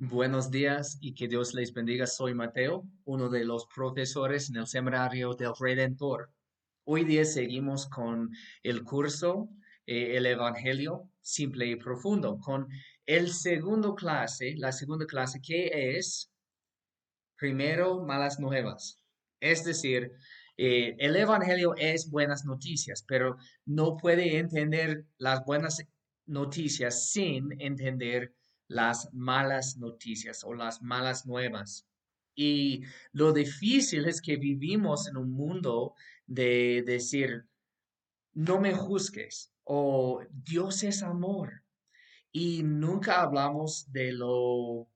Buenos días y que Dios les bendiga. Soy Mateo, uno de los profesores en el Seminario del Redentor. Hoy día seguimos con el curso eh, El Evangelio Simple y Profundo, con el segundo clase, la segunda clase que es primero malas nuevas. Es decir, eh, el Evangelio es buenas noticias, pero no puede entender las buenas noticias sin entender las malas noticias o las malas nuevas. Y lo difícil es que vivimos en un mundo de decir, no me juzgues o Dios es amor. Y nunca hablamos de lo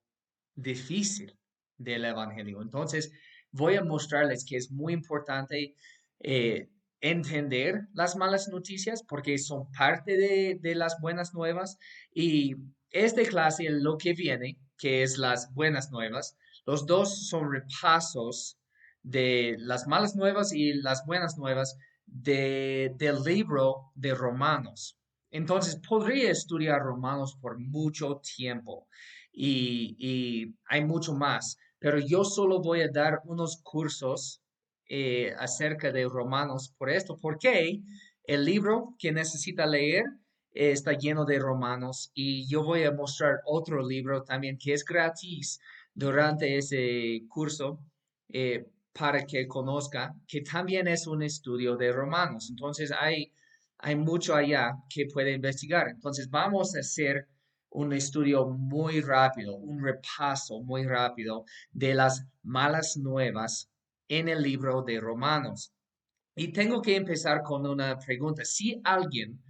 difícil del Evangelio. Entonces, voy a mostrarles que es muy importante eh, entender las malas noticias porque son parte de, de las buenas nuevas y esta clase, lo que viene, que es las buenas nuevas, los dos son repasos de las malas nuevas y las buenas nuevas de, del libro de Romanos. Entonces, podría estudiar Romanos por mucho tiempo y, hay mucho más, pero yo solo voy a dar unos cursos eh, acerca de Romanos por esto, porque el libro que necesita leer está lleno de romanos y yo voy a mostrar otro libro también que es gratis durante ese curso eh, para que conozca que también es un estudio de romanos. Entonces hay, hay mucho allá que puede investigar. Entonces vamos a hacer un estudio muy rápido, un repaso muy rápido de las malas nuevas en el libro de Romanos. Y tengo que empezar con una pregunta. Si alguien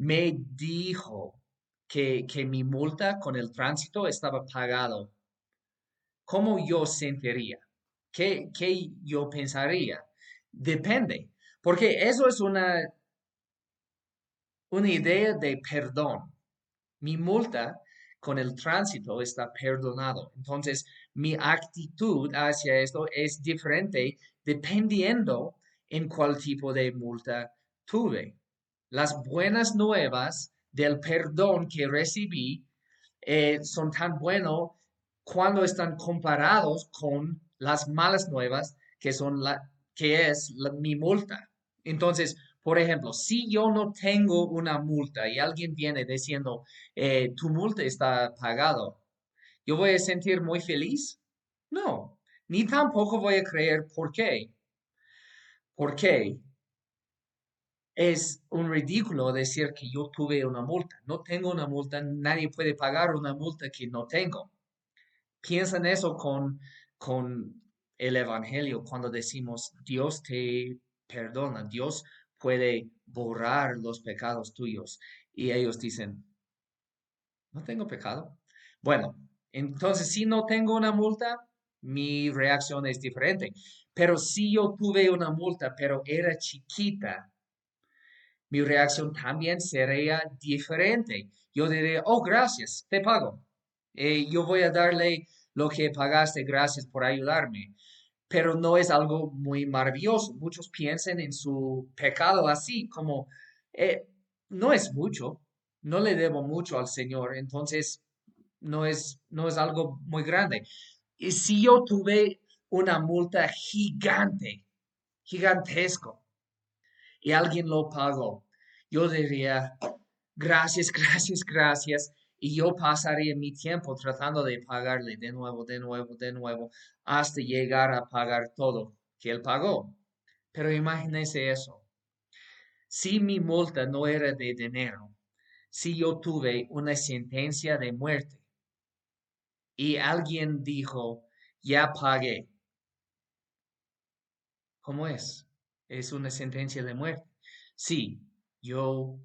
me dijo que, mi multa con el tránsito estaba pagado, ¿cómo yo sentiría? ¿Qué, ¿Qué yo pensaría? Depende, porque eso es una, una idea de perdón. Mi multa con el tránsito está perdonado. Entonces, mi actitud hacia esto es diferente dependiendo en cuál tipo de multa tuve las buenas nuevas del perdón que recibí eh, son tan buenos cuando están comparados con las malas nuevas que son la que es mi multa. Entonces, por ejemplo, si yo no tengo una multa y alguien viene diciendo, eh, tu multa está pagado, ¿yo voy a sentir muy feliz? No, ni tampoco voy a creer por qué. ¿Por qué? Es un ridículo decir que yo tuve una multa. No tengo una multa, nadie puede pagar una multa que no tengo. Piensa en eso con, con el Evangelio cuando decimos Dios te perdona, Dios puede borrar los pecados tuyos. Y ellos dicen, no tengo pecado. Bueno, entonces si no tengo una multa, mi reacción es diferente. Pero si yo tuve una multa, pero era chiquita, mi reacción también sería diferente. Yo diré, oh, gracias, te pago. Eh, yo voy a darle lo que pagaste, gracias por ayudarme. Pero no es algo muy maravilloso. Muchos piensan en su pecado así, como, eh, no es mucho, no le debo mucho al Señor, entonces no es, no es algo muy grande. Y si yo tuve una multa gigante, gigantesco, y alguien lo pagó. Yo diría, gracias, gracias, gracias. Y yo pasaría mi tiempo tratando de pagarle de nuevo, de nuevo, de nuevo, hasta llegar a pagar todo que él pagó. Pero imagínese eso. Si mi multa no era de dinero, si yo tuve una sentencia de muerte y alguien dijo, ya pagué, ¿cómo es? Es una sentencia de muerte. Sí, yo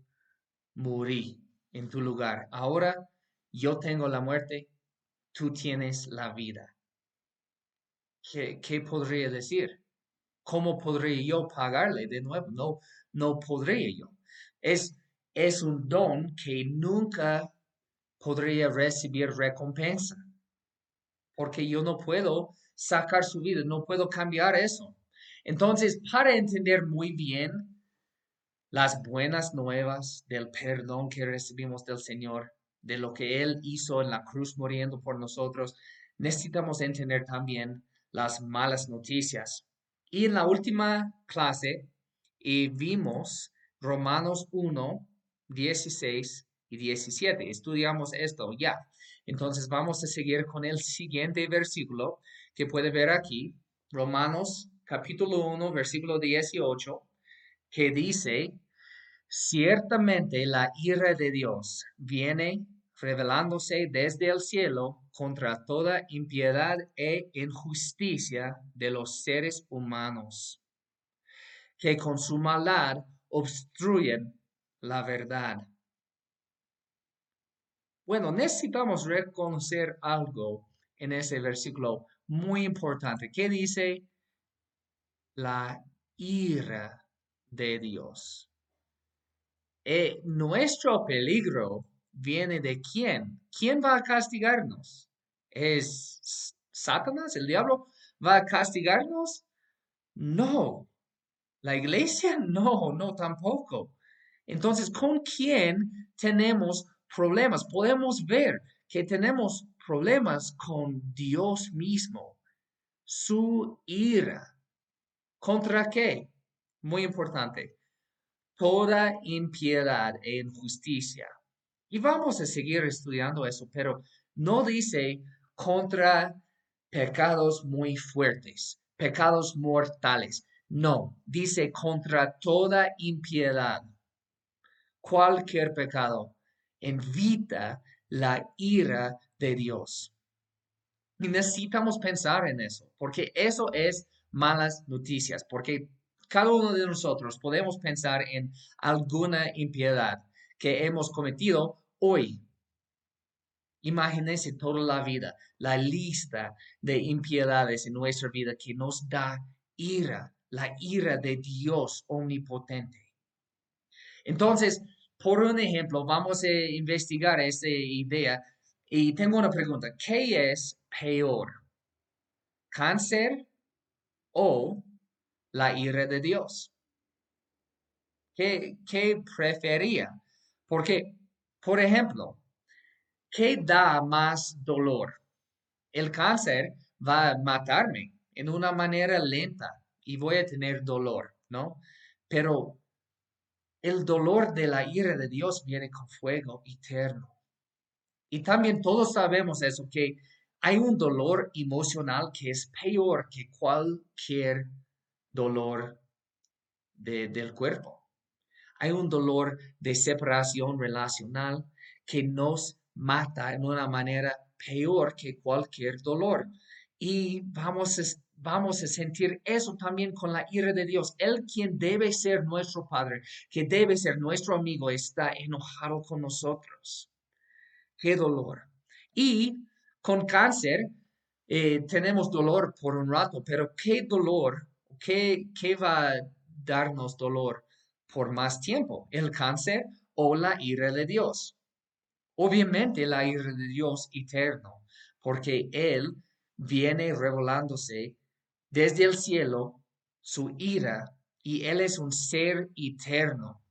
morí en tu lugar. Ahora yo tengo la muerte, tú tienes la vida. ¿Qué, qué podría decir? ¿Cómo podría yo pagarle de nuevo? No, no podría yo. Es, es un don que nunca podría recibir recompensa, porque yo no puedo sacar su vida, no puedo cambiar eso. Entonces, para entender muy bien las buenas nuevas del perdón que recibimos del Señor, de lo que Él hizo en la cruz muriendo por nosotros, necesitamos entender también las malas noticias. Y en la última clase y vimos Romanos 1, 16 y 17. Estudiamos esto ya. Entonces vamos a seguir con el siguiente versículo que puede ver aquí, Romanos capítulo 1, versículo 18, que dice, ciertamente la ira de Dios viene revelándose desde el cielo contra toda impiedad e injusticia de los seres humanos, que con su maldad obstruyen la verdad. Bueno, necesitamos reconocer algo en ese versículo muy importante. ¿Qué dice? La ira de Dios. Eh, nuestro peligro viene de quién? ¿Quién va a castigarnos? ¿Es Satanás, el diablo? ¿Va a castigarnos? No. ¿La iglesia? No, no tampoco. Entonces, ¿con quién tenemos problemas? Podemos ver que tenemos problemas con Dios mismo. Su ira. ¿Contra qué? Muy importante. Toda impiedad e injusticia. Y vamos a seguir estudiando eso, pero no dice contra pecados muy fuertes, pecados mortales. No, dice contra toda impiedad. Cualquier pecado invita la ira de Dios. Y necesitamos pensar en eso, porque eso es malas noticias, porque cada uno de nosotros podemos pensar en alguna impiedad que hemos cometido hoy. Imagínense toda la vida, la lista de impiedades en nuestra vida que nos da ira, la ira de Dios omnipotente. Entonces, por un ejemplo, vamos a investigar esta idea y tengo una pregunta. ¿Qué es peor? ¿Cáncer o la ira de Dios? ¿Qué, qué prefería? Porque, por ejemplo, ¿qué da más dolor? El cáncer va a matarme en una manera lenta y voy a tener dolor, ¿no? Pero el dolor de la ira de Dios viene con fuego eterno. Y también todos sabemos eso, que hay un dolor emocional que es peor que cualquier dolor del cuerpo. Hay un dolor de separación relacional que nos mata en una manera peor que cualquier dolor. Y vamos a vamos a sentir eso también con la ira de Dios. Él quien debe ser nuestro Padre, que debe ser nuestro amigo, está enojado con nosotros. Qué dolor. Y con cáncer eh, tenemos dolor por un rato, pero qué dolor, qué, qué va a darnos dolor por más tiempo, el cáncer o la ira de Dios. Obviamente la ira de Dios eterno, porque Él viene revelándose desde el cielo su ira y Él es un ser eterno.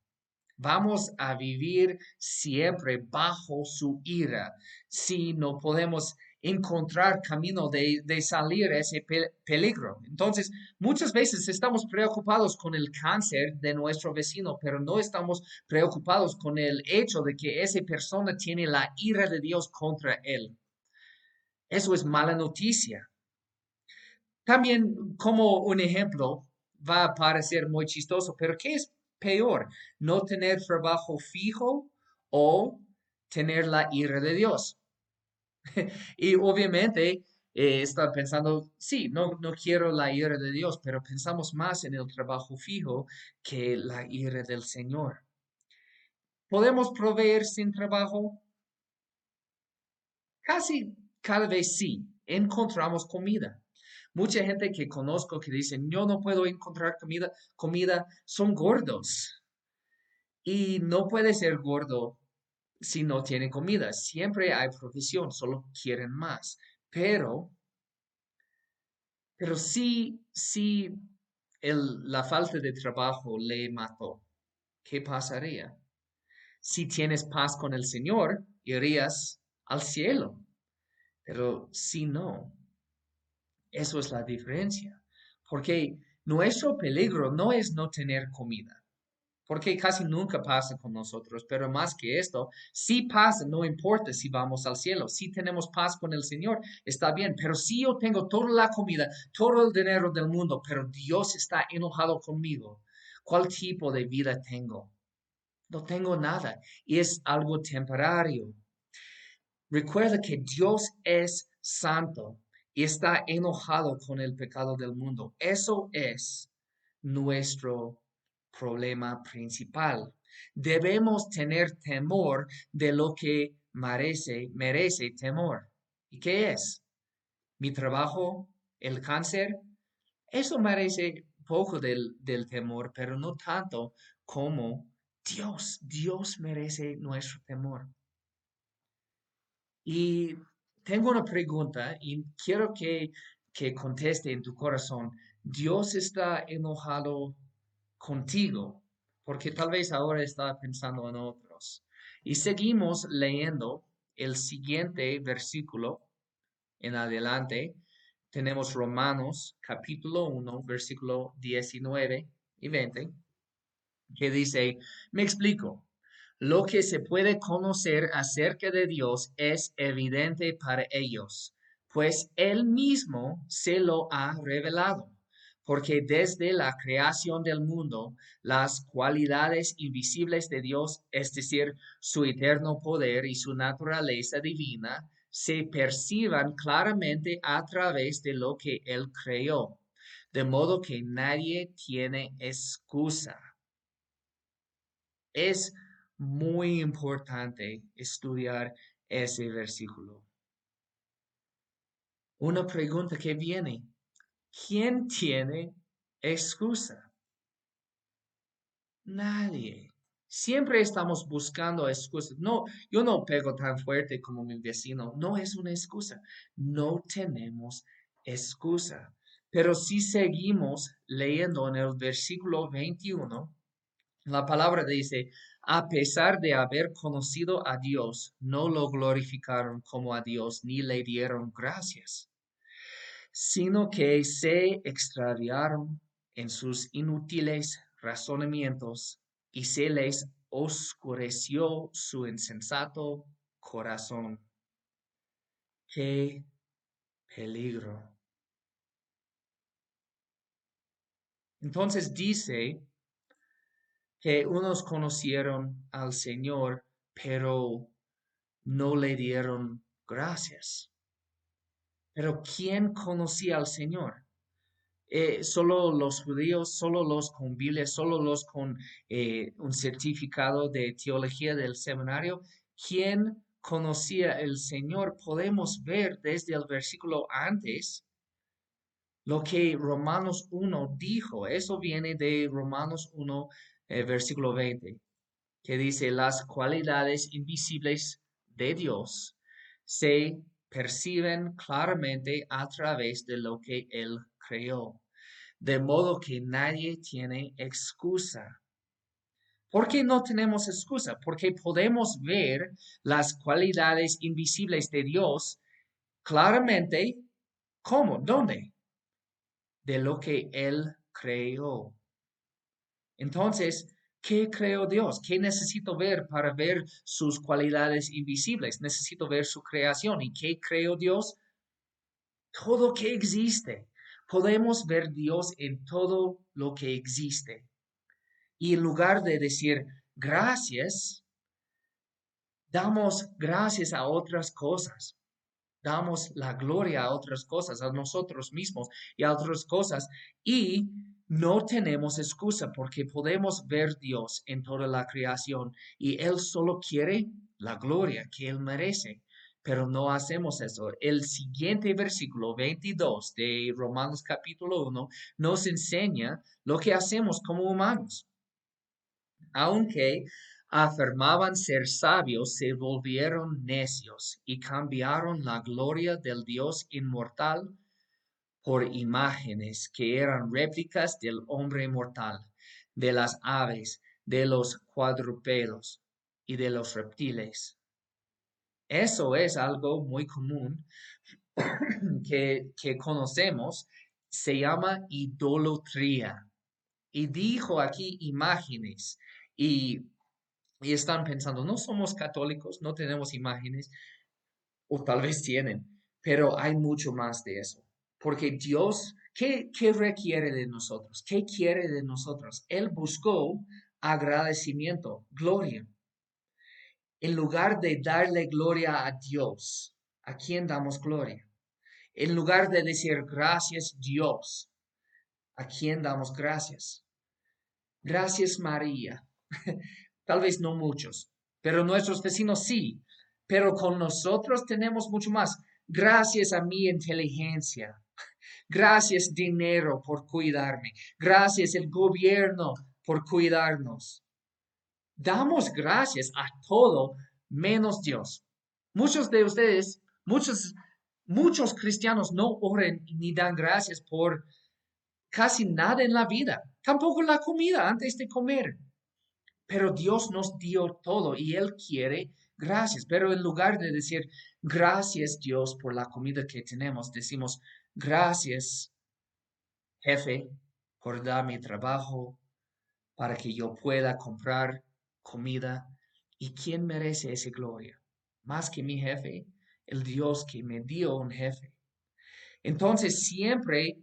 Vamos a vivir siempre bajo su ira si no podemos encontrar camino de, salir de ese peligro. Entonces, muchas veces estamos preocupados con el cáncer de nuestro vecino, pero no estamos preocupados con el hecho de que esa persona tiene la ira de Dios contra él. Eso es mala noticia. También como un ejemplo va a parecer muy chistoso, pero ¿qué es peor? ¿No tener trabajo fijo o tener la ira de Dios? y obviamente eh, está pensando, sí, no, no quiero la ira de Dios, pero pensamos más en el trabajo fijo que la ira del Señor. ¿Podemos proveer sin trabajo? Casi cada vez sí, encontramos comida. Mucha gente que conozco que dicen, yo no puedo encontrar comida, comida, son gordos. Y no puede ser gordo si no tiene comida. Siempre hay profesión, solo quieren más. Pero, pero sí, sí, el, la falta de trabajo le mató. ¿Qué pasaría? Si tienes paz con el Señor, irías al cielo. Pero si no, eso es la diferencia. Porque nuestro peligro no es no tener comida porque casi nunca pasa con nosotros, pero más que esto, si pasa, no importa si vamos al cielo, si tenemos paz con el Señor, está bien, pero si yo tengo toda la comida, todo el dinero del mundo, pero Dios está enojado conmigo, ¿cuál tipo de vida tengo? No tengo nada y es algo temporario. Recuerda que Dios es santo y está enojado con el pecado del mundo. Eso es nuestro problema principal. Debemos tener temor de lo que merece, merece temor. ¿Y qué es? Mi trabajo, el cáncer, eso merece poco del, del temor, pero no tanto como Dios. Dios merece nuestro temor. Y tengo una pregunta y quiero que, que conteste en tu corazón. ¿Dios está enojado contigo, porque tal vez ahora está pensando en otros. Y seguimos leyendo el siguiente versículo en adelante. Tenemos Romanos capítulo 1, versículo 19 y 20, que dice, me explico. Lo que se puede conocer acerca de Dios es evidente para ellos, pues Él mismo se lo ha revelado porque desde la creación del mundo, las cualidades invisibles de Dios, es decir, su eterno poder y su naturaleza divina, se perciban claramente a través de lo que Él creó, de modo que nadie tiene excusa. Es muy importante estudiar ese versículo. Una pregunta que viene, ¿Quién tiene excusa? Nadie. Siempre estamos buscando excusas. No, yo no pego tan fuerte como mi vecino. No es una excusa. No tenemos excusa. Pero si seguimos leyendo en el versículo 21, la palabra dice, a pesar de haber conocido a Dios, no lo glorificaron como a Dios ni le dieron gracias sino que se extraviaron en sus inútiles razonamientos y se les oscureció su insensato corazón. ¡Qué peligro! Entonces dice que unos conocieron al Señor, pero no le dieron gracias. Pero ¿quién conocía al Señor? Eh, solo los judíos, solo los con solo los con eh, un certificado de teología del seminario. ¿Quién conocía al Señor? Podemos ver desde el versículo antes lo que Romanos 1 dijo. Eso viene de Romanos 1, eh, versículo 20, que dice, las cualidades invisibles de Dios se perciben claramente a través de lo que Él creó, de modo que nadie tiene excusa. ¿Por qué no tenemos excusa? Porque podemos ver las cualidades invisibles de Dios claramente. ¿Cómo? ¿Dónde? De lo que Él creó. Entonces, ¿Qué creó Dios? ¿Qué necesito ver para ver sus cualidades invisibles? Necesito ver su creación. ¿Y qué creó Dios? Todo que existe. Podemos ver Dios en todo lo que existe. Y en lugar de decir gracias, damos gracias a otras cosas. Damos la gloria a otras cosas, a nosotros mismos y a otras cosas. Y no tenemos excusa porque podemos ver Dios en toda la creación y Él solo quiere la gloria que Él merece. Pero no hacemos eso. El siguiente versículo 22 de Romanos capítulo 1 nos enseña lo que hacemos como humanos. Aunque afirmaban ser sabios, se volvieron necios y cambiaron la gloria del Dios inmortal por imágenes que eran réplicas del hombre mortal, de las aves, de los cuadrúpedos, y de los reptiles. Eso es algo muy común que, que conocemos, se llama idolatría. Y dijo aquí imágenes y, y están pensando, no somos católicos, no tenemos imágenes, o tal vez tienen, pero hay mucho más de eso. Porque Dios, ¿qué, ¿qué, requiere de nosotros? ¿Qué quiere de nosotros? Él buscó agradecimiento, gloria. En lugar de darle gloria a Dios, ¿a quién damos gloria? En lugar de decir gracias Dios, ¿a quién damos gracias? Gracias María. Tal vez no muchos, pero nuestros vecinos sí. Pero con nosotros tenemos mucho más. Gracias a mi inteligencia. Gracias dinero por cuidarme. Gracias el gobierno por cuidarnos. Damos gracias a todo menos Dios. Muchos de ustedes, muchos, muchos cristianos no oren ni dan gracias por casi nada en la vida, tampoco la comida antes de comer. Pero Dios nos dio todo y Él quiere gracias. Pero en lugar de decir gracias Dios por la comida que tenemos, decimos gracias jefe por dar mi trabajo para que yo pueda comprar comida. ¿Y quién merece esa gloria? Más que mi jefe, el Dios que me dio un jefe. Entonces siempre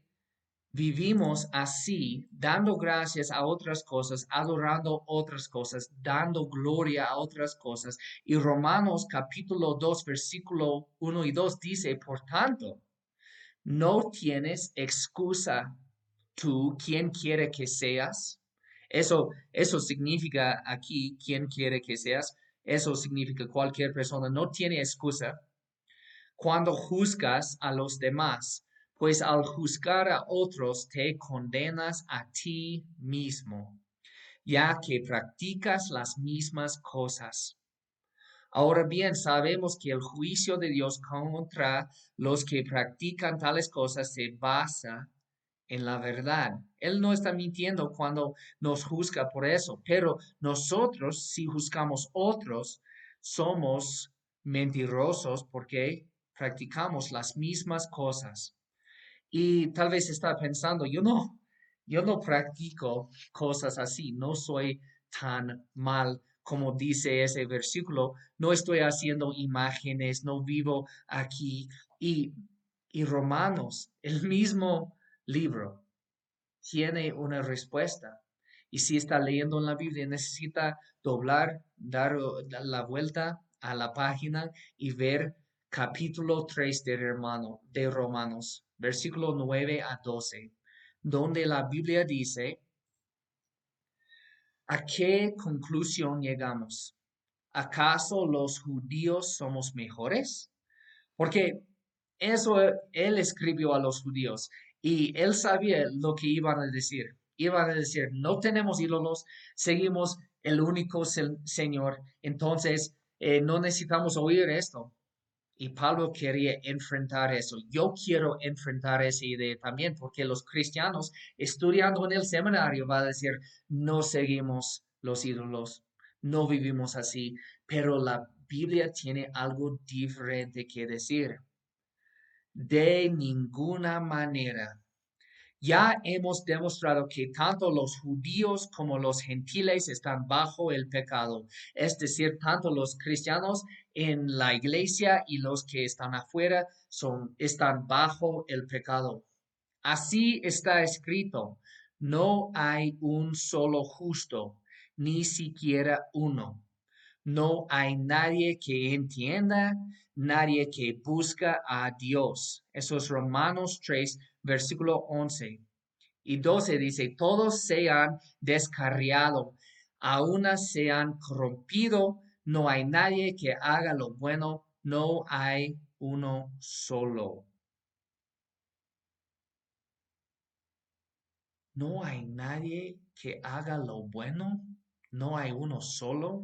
vivimos así, dando gracias a otras cosas, adorando otras cosas, dando gloria a otras cosas. Y Romanos capítulo 2, versículo 1 y 2 dice, por tanto, no tienes excusa tú, quien quiere que seas. Eso, eso significa aquí, quien quiere que seas. Eso significa cualquier persona no tiene excusa cuando juzgas a los demás pues al juzgar a otros te condenas a ti mismo, ya que practicas las mismas cosas. Ahora bien, sabemos que el juicio de Dios contra los que practican tales cosas se basa en la verdad. Él no está mintiendo cuando nos juzga por eso, pero nosotros, si juzgamos otros, somos mentirosos porque practicamos las mismas cosas. Y tal vez está pensando, yo no, yo no practico cosas así, no soy tan mal como dice ese versículo, no estoy haciendo imágenes, no vivo aquí. Y, y Romanos, el mismo libro, tiene una respuesta. Y si está leyendo en la Biblia, necesita doblar, dar la vuelta a la página y ver capítulo 3 de, hermano, de Romanos versículo 9 a 12, donde la Biblia dice, ¿a qué conclusión llegamos? ¿Acaso los judíos somos mejores? Porque eso él escribió a los judíos y él sabía lo que iban a decir. Iban a decir, no tenemos ídolos, seguimos el único Señor, entonces eh, no necesitamos oír esto. Y Pablo quería enfrentar eso. Yo quiero enfrentar esa idea también porque los cristianos estudiando en el seminario van a decir, no seguimos los ídolos, no vivimos así, pero la Biblia tiene algo diferente que decir. De ninguna manera ya hemos demostrado que tanto los judíos como los gentiles están bajo el pecado, es decir, tanto los cristianos en la iglesia y los que están afuera son, están bajo el pecado. Así está escrito, no hay un solo justo, ni siquiera uno. No hay nadie que entienda, nadie que busca a Dios. Eso es Romanos 3, versículo 11 y 12 dice, todos se han descarriado, a una se han corrompido, no hay nadie que haga lo bueno, no hay uno solo. No hay nadie que haga lo bueno, no hay uno solo.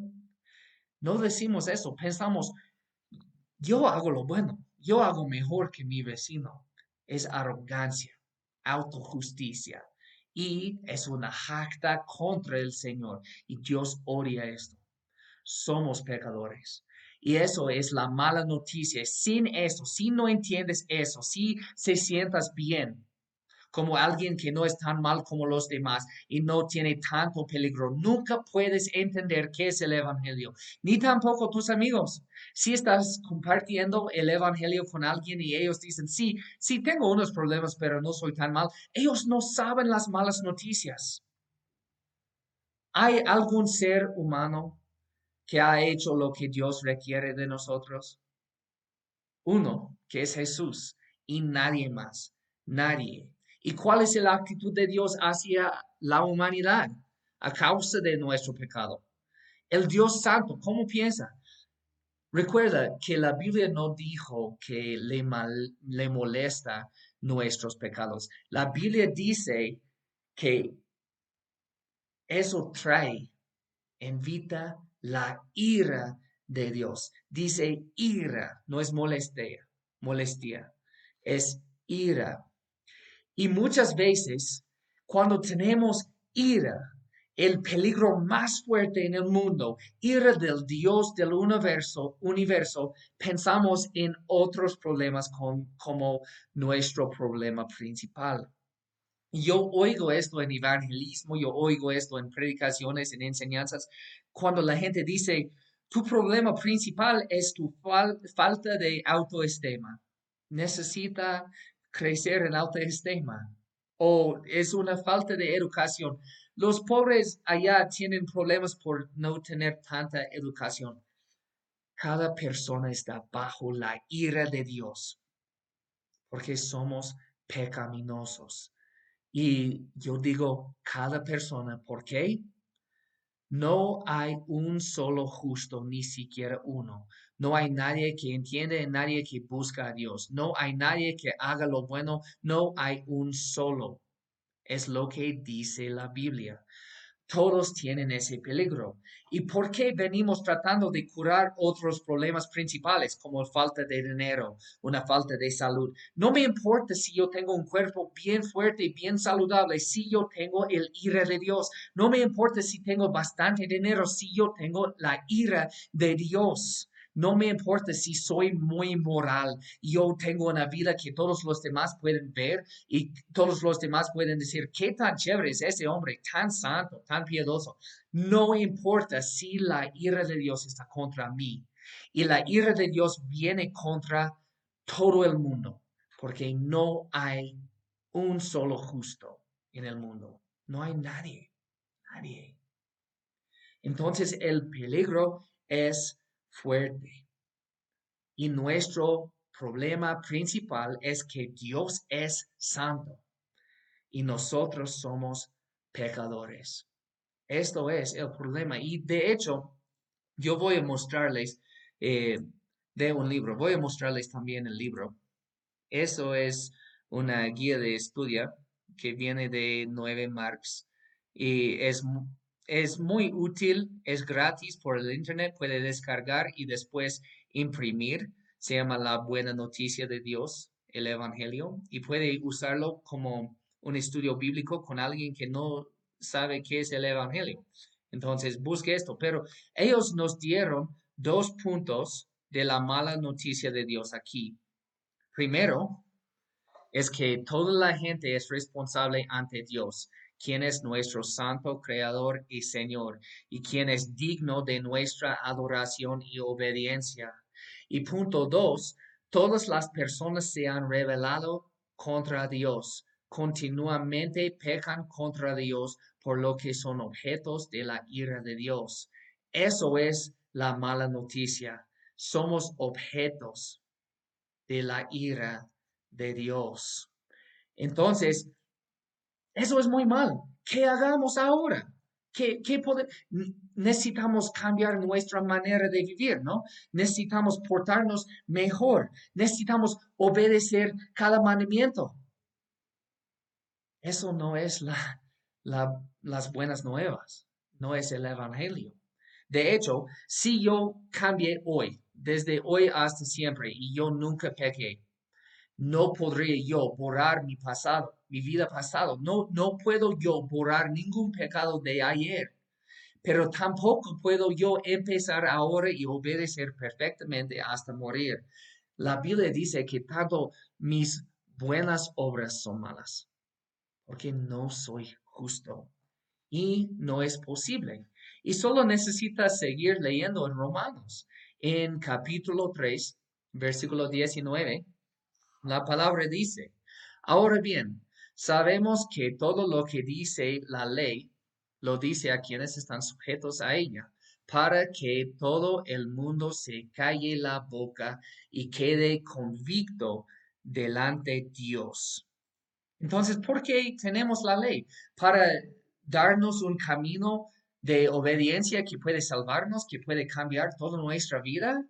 No decimos eso, pensamos, yo hago lo bueno, yo hago mejor que mi vecino es arrogancia, autojusticia y es una jacta contra el Señor y Dios odia esto. somos pecadores. Y eso es la mala noticia. Sin eso, si no entiendes eso, si se sientas bien como alguien que no es tan mal como los demás y no tiene tanto peligro, nunca puedes entender qué es el Evangelio, ni tampoco tus amigos. Si estás compartiendo el Evangelio con alguien y ellos dicen, sí, sí, tengo unos problemas, pero no soy tan mal, ellos no saben las malas noticias. ¿Hay algún ser humano que ha hecho lo que Dios requiere de nosotros? Uno, que es Jesús, y nadie más, nadie. ¿Y cuál es la actitud de Dios hacia la humanidad a causa de nuestro pecado? El Dios Santo, ¿cómo piensa? Recuerda que la Biblia no dijo que le, le molesta nuestros pecados. La Biblia dice que eso trae, invita la ira de Dios. Dice ira, no es molestia, molestia, es ira. Y muchas veces, cuando tenemos ira, el peligro más fuerte en el mundo, ira del Dios del universo, universo pensamos en otros problemas como nuestro problema principal. Yo oigo esto en evangelismo, yo oigo esto en predicaciones, en enseñanzas, cuando la gente dice, tu problema principal es tu falta de autoestima. Necesita crecer en autoestima o es una falta de educación. Los pobres allá tienen problemas por no tener tanta educación. Cada persona está bajo la ira de Dios porque somos pecaminosos. Y yo digo cada persona, ¿por qué? No hay un solo justo, ni siquiera uno. No hay nadie que entiende, nadie que busca a Dios. No hay nadie que haga lo bueno. No hay un solo. Es lo que dice la Biblia. Todos tienen ese peligro. ¿Y por qué venimos tratando de curar otros problemas principales como falta de dinero, una falta de salud? No me importa si yo tengo un cuerpo bien fuerte y bien saludable, si yo tengo el ira de Dios. No me importa si tengo bastante dinero, si yo tengo la ira de Dios. No me importa si soy muy moral. Yo tengo una vida que todos los demás pueden ver y todos los demás pueden decir, qué tan chévere es ese hombre, tan santo, tan piadoso. No importa si la ira de Dios está contra mí. Y la ira de Dios viene contra todo el mundo, porque no hay un solo justo en el mundo. No hay nadie, nadie. Entonces el peligro es fuerte. Y nuestro problema principal es que Dios es santo y nosotros somos pecadores. Esto es el problema. Y de hecho, yo voy a mostrarles eh, de un libro, voy a mostrarles también el libro. Eso es una guía de estudio que viene de 9 Marx y es es muy útil, es gratis por el internet, puede descargar y después imprimir. Se llama La Buena Noticia de Dios, el Evangelio, y puede usarlo como un estudio bíblico con alguien que no sabe qué es el Evangelio. Entonces, busque esto. Pero ellos nos dieron dos puntos de la mala noticia de Dios aquí. Primero, es que toda la gente es responsable ante Dios quien es nuestro Santo Creador y Señor, y quien es digno de nuestra adoración y obediencia. Y punto dos, todas las personas se han revelado contra Dios, continuamente pecan contra Dios, por lo que son objetos de la ira de Dios. Eso es la mala noticia. Somos objetos de la ira de Dios. Entonces, eso es muy mal. ¿Qué hagamos ahora? ¿Qué, qué necesitamos cambiar nuestra manera de vivir, ¿no? Necesitamos portarnos mejor. Necesitamos obedecer cada mandamiento. Eso no es la, las buenas nuevas, no es el Evangelio. De hecho, si yo cambié hoy, desde hoy hasta siempre, y yo nunca pequé, no podría yo borrar mi pasado, mi vida pasado. No, no puedo yo borrar ningún pecado de ayer. pero tampoco puedo yo empezar ahora y obedecer perfectamente hasta morir. La Biblia dice que tanto mis buenas obras son malas, porque no soy justo y no es posible. Y solo necesitas seguir leyendo en Romanos, en capítulo 3, versículo 19. La palabra dice, ahora bien, sabemos que todo lo que dice la ley lo dice a quienes están sujetos a ella, para que todo el mundo se calle la boca y quede convicto delante de Dios. Entonces, ¿por qué tenemos la ley? Para darnos un camino de obediencia que puede salvarnos, que puede cambiar toda nuestra vida.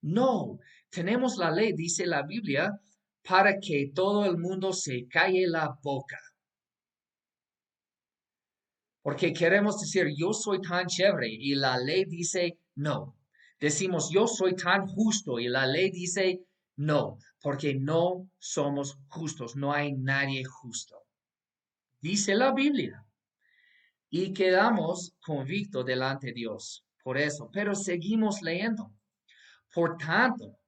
No, tenemos la ley, dice la Biblia, para que todo el mundo se calle la boca. Porque queremos decir, yo soy tan chévere y la ley dice no. Decimos, yo soy tan justo y la ley dice no, porque no somos justos, no hay nadie justo. Dice la Biblia. Y quedamos convictos delante de Dios por eso, pero seguimos leyendo. Por tanto,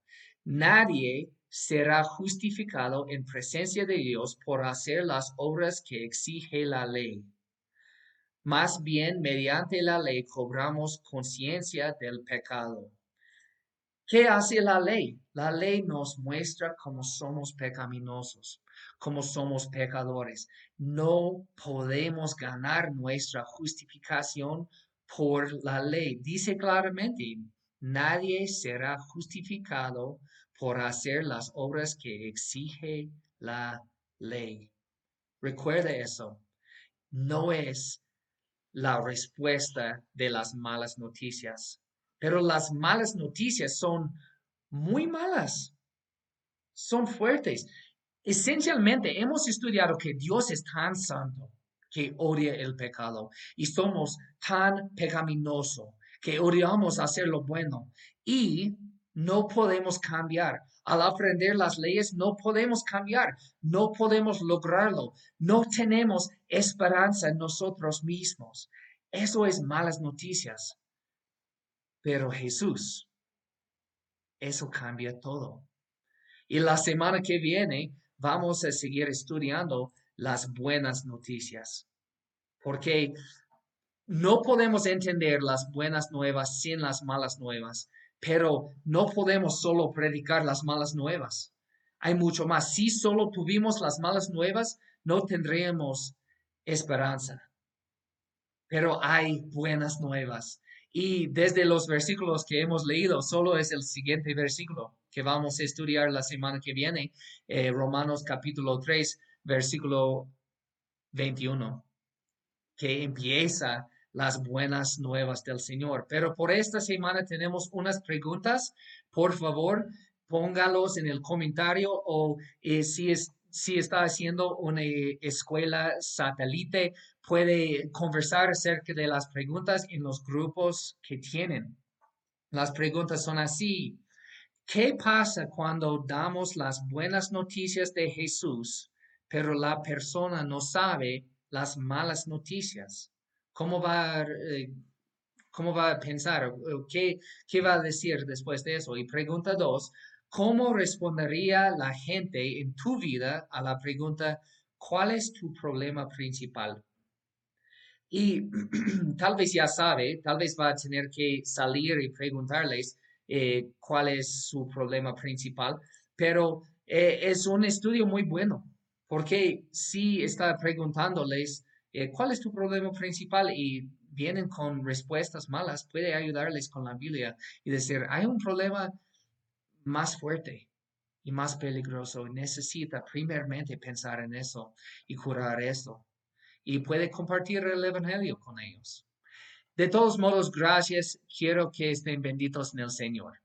nadie será justificado en presencia de Dios por hacer las obras que exige la ley más bien, mediante la ley cobramos conciencia del pecado. ¿Qué hace la ley? La ley nos muestra cómo somos pecaminosos, cómo somos pecadores. No podemos ganar nuestra justificación por la ley. Dice claramente, nadie será justificado por hacer las obras que exige la ley. Recuerda eso. No es la respuesta de las malas noticias. Pero las malas noticias son muy malas, son fuertes. Esencialmente hemos estudiado que Dios es tan santo que odia el pecado y somos tan pecaminoso que odiamos hacer lo bueno y no podemos cambiar. Al aprender las leyes no podemos cambiar, no podemos lograrlo, no tenemos esperanza en nosotros mismos. Eso es malas noticias. Pero Jesús, eso cambia todo. Y la semana que viene vamos a seguir estudiando las buenas noticias, porque no podemos entender las buenas nuevas sin las malas nuevas pero no podemos solo predicar las malas nuevas. Hay mucho más. Si solo tuvimos las malas nuevas, no tendríamos esperanza. Pero hay buenas nuevas. Y desde los versículos que hemos leído, solo es el siguiente versículo que vamos a estudiar la semana que viene, eh, Romanos capítulo 3, versículo 21, que empieza las buenas nuevas del Señor. Pero por esta semana tenemos unas preguntas. Por favor, póngalos en el comentario o eh, si, es, si está haciendo una escuela satélite, puede conversar acerca de las preguntas en los grupos que tienen. Las preguntas son así. ¿Qué pasa cuando damos las buenas noticias de Jesús, pero la persona no sabe las malas noticias? ¿Cómo va, eh, cómo va a pensar? ¿Qué, ¿Qué va a decir después de eso? Y pregunta dos, ¿cómo respondería la gente en tu vida a la pregunta, ¿cuál es tu problema principal? Y tal vez ya sabe, tal vez va a tener que salir y preguntarles eh, cuál es su problema principal, pero eh, es un estudio muy bueno, porque si está preguntándoles eh, ¿cuál es tu problema principal? Y vienen con respuestas malas, puede ayudarles con la Biblia y decir, hay un problema más fuerte y más peligroso. Necesita primeramente pensar en eso y curar eso. Y puede compartir el Evangelio con ellos. De todos modos, gracias. Quiero que estén benditos en el Señor.